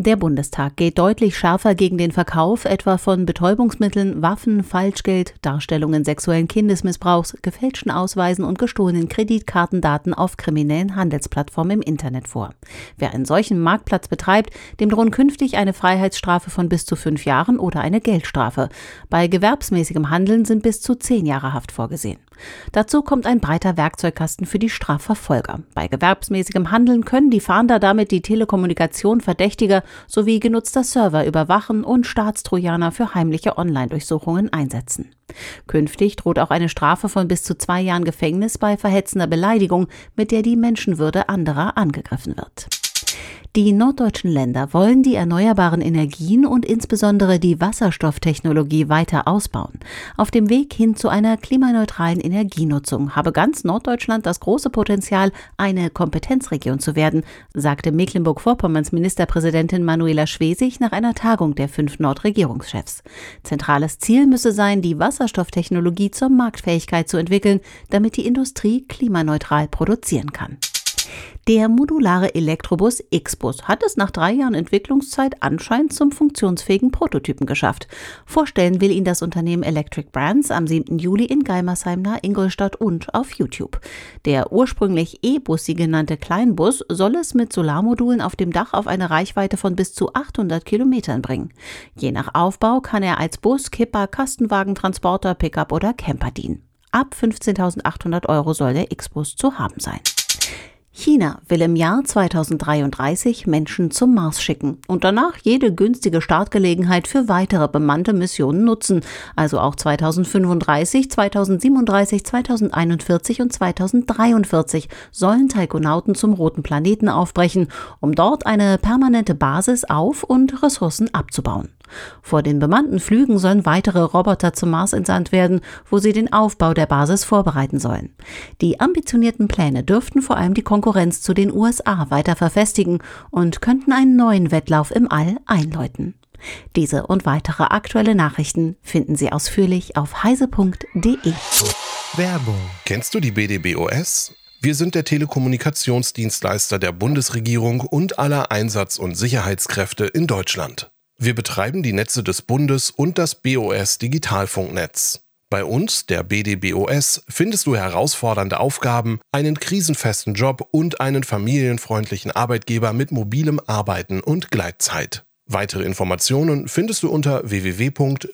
Der Bundestag geht deutlich schärfer gegen den Verkauf etwa von Betäubungsmitteln, Waffen, Falschgeld, Darstellungen sexuellen Kindesmissbrauchs, gefälschten Ausweisen und gestohlenen Kreditkartendaten auf kriminellen Handelsplattformen im Internet vor. Wer einen solchen Marktplatz betreibt, dem drohen künftig eine Freiheitsstrafe von bis zu fünf Jahren oder eine Geldstrafe. Bei gewerbsmäßigem Handeln sind bis zu zehn Jahre Haft vorgesehen. Dazu kommt ein breiter Werkzeugkasten für die Strafverfolger. Bei gewerbsmäßigem Handeln können die Fahnder damit die Telekommunikation Verdächtiger sowie genutzter Server überwachen und Staatstrojaner für heimliche Online-Durchsuchungen einsetzen. Künftig droht auch eine Strafe von bis zu zwei Jahren Gefängnis bei verhetzender Beleidigung, mit der die Menschenwürde anderer angegriffen wird. Die norddeutschen Länder wollen die erneuerbaren Energien und insbesondere die Wasserstofftechnologie weiter ausbauen. Auf dem Weg hin zu einer klimaneutralen Energienutzung habe ganz Norddeutschland das große Potenzial, eine Kompetenzregion zu werden, sagte Mecklenburg-Vorpommerns Ministerpräsidentin Manuela Schwesig nach einer Tagung der fünf Nordregierungschefs. Zentrales Ziel müsse sein, die Wasserstofftechnologie zur Marktfähigkeit zu entwickeln, damit die Industrie klimaneutral produzieren kann. Der modulare Elektrobus X-Bus hat es nach drei Jahren Entwicklungszeit anscheinend zum funktionsfähigen Prototypen geschafft. Vorstellen will ihn das Unternehmen Electric Brands am 7. Juli in Geimersheim nahe Ingolstadt und auf YouTube. Der ursprünglich E-Bussi genannte Kleinbus soll es mit Solarmodulen auf dem Dach auf eine Reichweite von bis zu 800 Kilometern bringen. Je nach Aufbau kann er als Bus, Kipper, Kastenwagen, Transporter, Pickup oder Camper dienen. Ab 15.800 Euro soll der X-Bus zu haben sein. China will im Jahr 2033 Menschen zum Mars schicken und danach jede günstige Startgelegenheit für weitere bemannte Missionen nutzen, also auch 2035, 2037, 2041 und 2043 sollen Taikonauten zum roten Planeten aufbrechen, um dort eine permanente Basis auf und Ressourcen abzubauen. Vor den bemannten Flügen sollen weitere Roboter zum Mars entsandt werden, wo sie den Aufbau der Basis vorbereiten sollen. Die ambitionierten Pläne dürften vor allem die Konkurrenz zu den USA weiter verfestigen und könnten einen neuen Wettlauf im All einläuten. Diese und weitere aktuelle Nachrichten finden Sie ausführlich auf heise.de. Werbung. Kennst du die BDBOS? Wir sind der Telekommunikationsdienstleister der Bundesregierung und aller Einsatz- und Sicherheitskräfte in Deutschland. Wir betreiben die Netze des Bundes und das BOS Digitalfunknetz. Bei uns, der BDBOS, findest du herausfordernde Aufgaben, einen krisenfesten Job und einen familienfreundlichen Arbeitgeber mit mobilem Arbeiten und Gleitzeit. Weitere Informationen findest du unter www.bdbos.de.